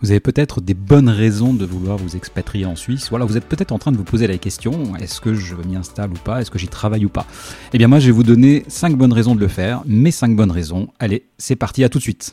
Vous avez peut-être des bonnes raisons de vouloir vous expatrier en Suisse. Voilà, vous êtes peut-être en train de vous poser la question est-ce que je m'y installe ou pas? Est-ce que j'y travaille ou pas? Eh bien, moi, je vais vous donner 5 bonnes raisons de le faire. Mes 5 bonnes raisons. Allez, c'est parti, à tout de suite.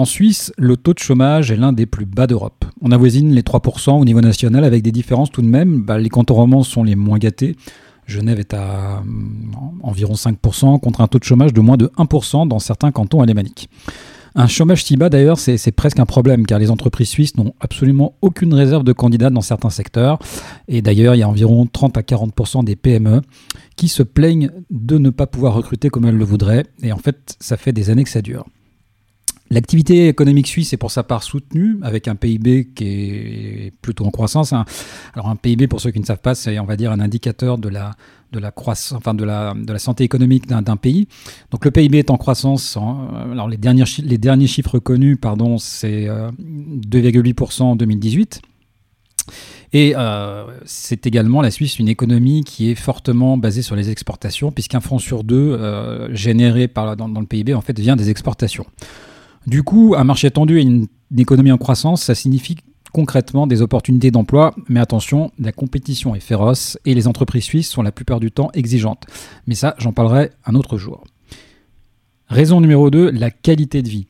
En Suisse, le taux de chômage est l'un des plus bas d'Europe. On avoisine les 3% au niveau national avec des différences tout de même. Bah, les cantons romans sont les moins gâtés. Genève est à mm, environ 5% contre un taux de chômage de moins de 1% dans certains cantons alémaniques. Un chômage si bas d'ailleurs, c'est presque un problème car les entreprises suisses n'ont absolument aucune réserve de candidats dans certains secteurs. Et d'ailleurs, il y a environ 30 à 40% des PME qui se plaignent de ne pas pouvoir recruter comme elles le voudraient. Et en fait, ça fait des années que ça dure. L'activité économique suisse est pour sa part soutenue avec un PIB qui est plutôt en croissance. Hein. Alors un PIB, pour ceux qui ne savent pas, c'est on va dire un indicateur de la de la croissance, enfin de la, de la santé économique d'un pays. Donc le PIB est en croissance. Euh, alors les derniers, les derniers chiffres connus, pardon, c'est 2,8% euh, en 2018. Et euh, c'est également la Suisse une économie qui est fortement basée sur les exportations, puisqu'un franc sur deux généré par, dans, dans, le PIB en fait vient des exportations. Du coup, un marché tendu et une, économie en croissance, ça signifie concrètement des opportunités d'emploi, mais attention, la compétition est féroce et les entreprises suisses sont la plupart du temps exigeantes. Mais ça, j'en parlerai un autre jour. Raison numéro 2, la qualité de vie.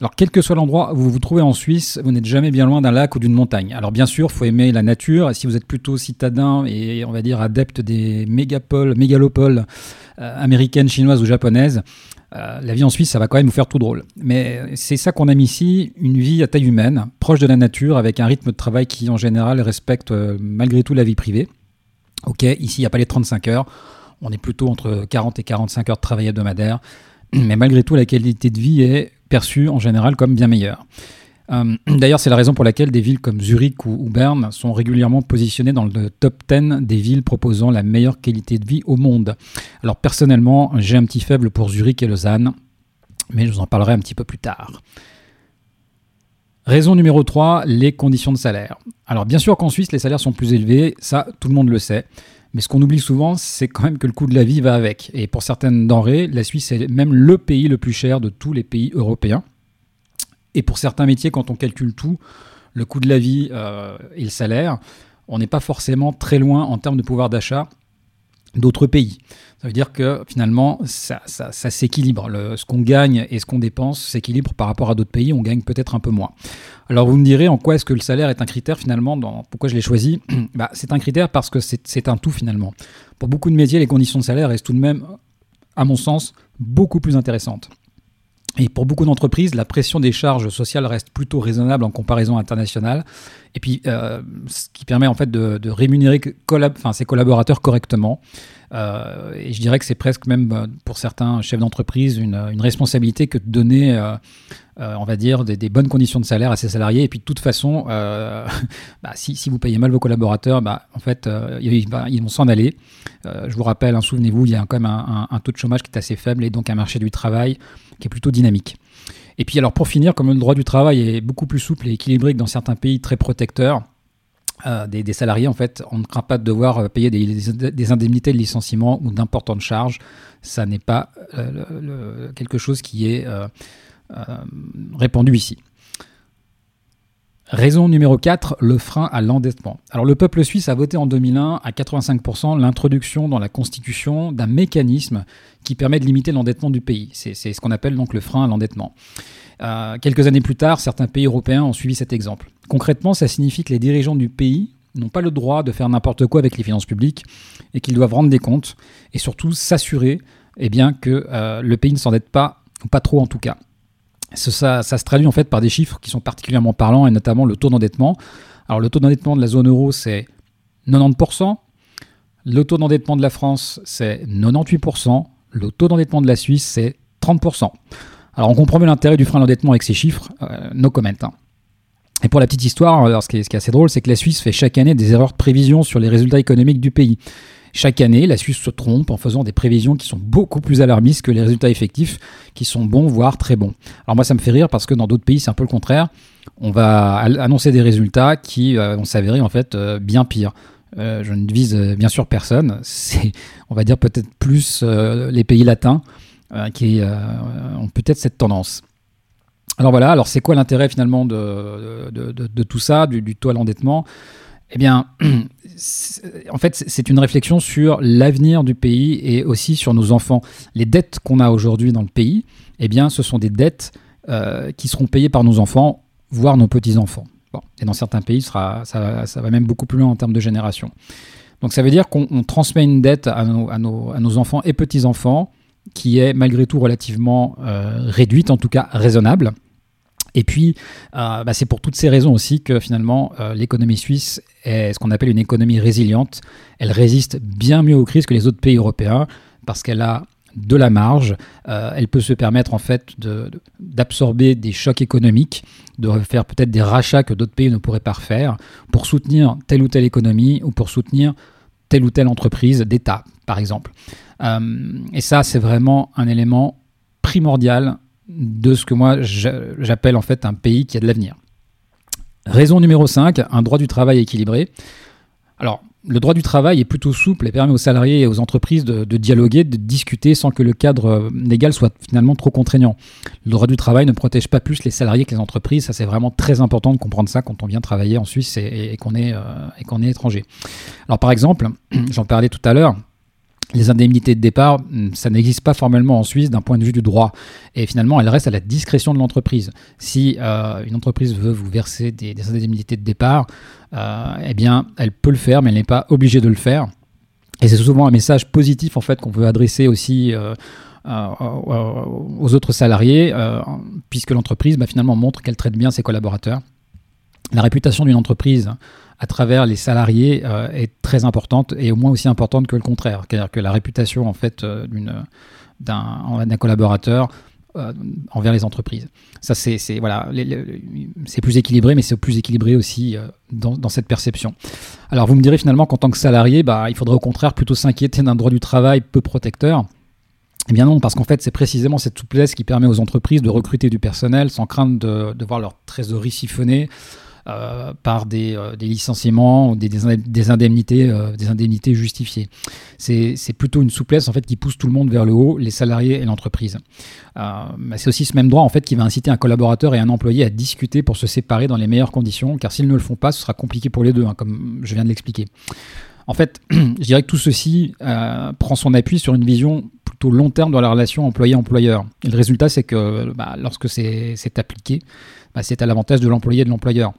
Alors, quel que soit l'endroit où vous vous trouvez en Suisse, vous n'êtes jamais bien loin d'un lac ou d'une montagne. Alors, bien sûr, il faut aimer la nature. Si vous êtes plutôt citadin et, on va dire, adepte des mégapoles, mégalopoles euh, américaines, chinoises ou japonaises, euh, la vie en Suisse, ça va quand même vous faire tout drôle. Mais c'est ça qu'on aime ici, une vie à taille humaine, proche de la nature, avec un rythme de travail qui, en général, respecte euh, malgré tout la vie privée. Ok, ici, il n'y a pas les 35 heures. On est plutôt entre 40 et 45 heures de travail hebdomadaire. Mais malgré tout, la qualité de vie est perçue en général comme bien meilleure. Euh, d'ailleurs, c'est la raison pour laquelle des villes comme Zurich ou, Berne sont régulièrement positionnées dans le top 10 des villes proposant la meilleure qualité de vie au monde. Alors personnellement, j'ai un petit faible pour Zurich et Lausanne, mais je vous en parlerai un petit peu plus tard. Raison numéro 3, les conditions de salaire. Alors bien sûr qu'en Suisse, les salaires sont plus élevés, ça tout le monde le sait. Mais ce qu'on oublie souvent, c'est quand même que le coût de la vie va avec. Et pour certaines denrées, la Suisse est même le pays le plus cher de tous les pays européens. Et pour certains métiers, quand on calcule tout, le coût de la vie euh, et le salaire, on n'est pas forcément très loin en termes de pouvoir d'achat d'autres pays. Ça veut dire que finalement, ça, s'équilibre. Ce qu'on gagne et ce qu'on dépense s'équilibre par rapport à d'autres pays. On gagne peut-être un peu moins. Alors vous me direz en quoi est-ce que le salaire est un critère finalement Pourquoi je l'ai choisi? Bah, C'est un critère parce que c'est un tout finalement. Pour beaucoup de métiers, les conditions de salaire restent tout de même, à mon sens, beaucoup plus intéressantes. Et pour beaucoup d'entreprises, la pression des charges sociales reste plutôt raisonnable en comparaison internationale. Et puis, euh, ce qui permet en fait de, rémunérer ses collaborateurs correctement. Euh, et je dirais que c'est presque même euh, pour certains chefs d'entreprise une, responsabilité que de donner, on va dire, des, bonnes conditions de salaire à ses salariés. Et puis de toute façon, bah, si, vous payez mal vos collaborateurs, bah, en fait, ils, vont s'en aller. je vous rappelle, hein, souvenez-vous, il y a quand même un, taux de chômage qui est assez faible et donc un marché du travail qui est plutôt dynamique. Et puis alors pour finir, comme le droit du travail est beaucoup plus souple et équilibré que dans certains pays très protecteurs, euh, des, salariés, en fait, on ne craint pas de devoir euh, payer des, indemnités de licenciement ou d'importantes charges. Ça n'est pas euh, quelque chose qui est répandu ici. Raison numéro 4, le frein à l'endettement. Alors le peuple suisse a voté en 2001 à 85% l'introduction dans la Constitution d'un mécanisme qui permet de limiter l'endettement du pays. C'est ce qu'on appelle donc le frein à l'endettement. Euh, quelques années plus tard, certains pays européens ont suivi cet exemple. Concrètement, ça signifie que les dirigeants du pays n'ont pas le droit de faire n'importe quoi avec les finances publiques et qu'ils doivent rendre des comptes et surtout s'assurer eh que euh, le pays ne s'endette pas, ou pas trop en tout cas. Ça, se traduit en fait par des chiffres qui sont particulièrement parlants et notamment le taux d'endettement. Alors le taux d'endettement de la zone euro c'est 90%, le taux d'endettement de la France c'est 98%, le taux d'endettement de la Suisse c'est 30%. Alors on comprend mieux l'intérêt du frein à l'endettement avec ces chiffres, euh, no comment. Hein. Et pour la petite histoire, alors ce, qui est, ce qui est assez drôle, c'est que la Suisse fait chaque année des erreurs de prévision sur les résultats économiques du pays. Chaque année, la Suisse se trompe en faisant des prévisions qui sont beaucoup plus alarmistes que les résultats effectifs, qui sont bons, voire très bons. Alors moi, ça me fait rire parce que dans d'autres pays, c'est un peu le contraire. On va annoncer des résultats qui euh, vont s'avérer en fait euh, bien pires. Euh, je ne vise bien sûr personne. C'est, on va dire peut-être plus les pays latins qui ont peut-être cette tendance. Alors voilà, alors c'est quoi l'intérêt finalement de, tout ça, du, du taux à l'endettement? Eh bien, en fait, c'est une réflexion sur l'avenir du pays et aussi sur nos enfants. Les dettes qu'on a aujourd'hui dans le pays, eh bien, ce sont des dettes euh, qui seront payées par nos enfants, voire nos petits-enfants. Et dans certains pays, ça, va même beaucoup plus loin en termes de génération. Donc ça veut dire qu'on transmet une dette à nos, enfants et petits-enfants qui est malgré tout relativement euh, réduite, en tout cas raisonnable. Et puis, euh, bah, c'est pour toutes ces raisons aussi que finalement, euh, l'économie suisse est ce qu'on appelle une économie résiliente. Elle résiste bien mieux aux crises que les autres pays européens parce qu'elle a de la marge. Euh, elle peut se permettre en fait d'absorber des chocs économiques, de faire peut-être des rachats que d'autres pays ne pourraient pas faire pour soutenir telle ou telle économie ou pour soutenir telle ou telle entreprise d'État, par exemple. et ça, c'est vraiment un élément primordial de ce que moi j'appelle en fait un pays qui a de l'avenir. Raison numéro 5, un droit du travail équilibré. Alors, le droit du travail est plutôt souple et permet aux salariés et aux entreprises de, dialoguer, de discuter sans que le cadre euh, légal soit finalement trop contraignant. Le droit du travail ne protège pas plus les salariés que les entreprises. Ça, c'est vraiment très important de comprendre ça quand on vient travailler en Suisse et, qu'on est, euh, est étranger. Alors, par exemple, j'en parlais tout à l'heure, les indemnités de départ, hmm, ça n'existe pas formellement en Suisse d'un point de vue du droit. Et finalement, elles restent à la discrétion de l'entreprise. Si euh, une entreprise veut vous verser des, indemnités de départ, euh, eh bien, elle peut le faire, mais elle n'est pas obligée de le faire. Et c'est souvent un message positif en fait qu'on veut adresser aussi euh, aux autres salariés, puisque l'entreprise bah, finalement montre qu'elle traite bien ses collaborateurs. La réputation d'une entreprise à travers les salariés euh, est très importante et au moins aussi importante que le contraire. C'est-à-dire que la réputation en fait euh, d'un collaborateur euh, envers les entreprises. C'est plus équilibré, mais c'est plus équilibré aussi dans, cette perception. Alors, vous me direz finalement qu'en tant que salarié, bah, il faudrait au contraire plutôt s'inquiéter d'un droit du travail peu protecteur. Eh bien non, parce qu'en fait, c'est précisément cette souplesse qui permet aux entreprises de recruter du personnel sans crainte de, de voir leur trésorerie siphonnée, euh, par des, euh, des, licenciements ou des, euh, indemnités justifiées. C'est plutôt une souplesse en fait qui pousse tout le monde vers le haut, les salariés et l'entreprise. c'est aussi ce même droit en fait qui va inciter un collaborateur et un employé à discuter pour se séparer dans les meilleures conditions, car s'ils ne le font pas, ce sera compliqué pour les deux, hein, comme je viens de l'expliquer. En fait, je dirais que tout ceci prend son appui sur une vision plutôt long terme dans la relation employé-employeur. Et le résultat, c'est que bah, lorsque c'est appliqué, bah, c'est à l'avantage de l'employé et de l'employeur.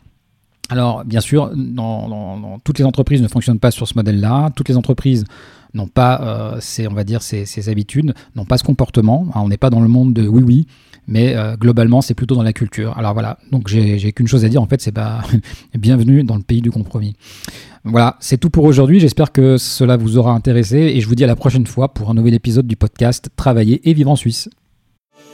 Alors, bien sûr, dans, toutes les entreprises ne fonctionnent pas sur ce modèle-là. Toutes les entreprises n'ont pas, euh, ces, on va dire, ces, habitudes, n'ont pas ce comportement. on n'est pas dans le monde de oui, oui, mais euh, globalement, c'est plutôt dans la culture. Alors voilà, donc j'ai qu'une chose à dire, en fait, c'est pas bienvenue dans le pays du compromis. Voilà, c'est tout pour aujourd'hui. J'espère que cela vous aura intéressé et je vous dis à la prochaine fois pour un nouvel épisode du podcast Travailler et vivre en Suisse.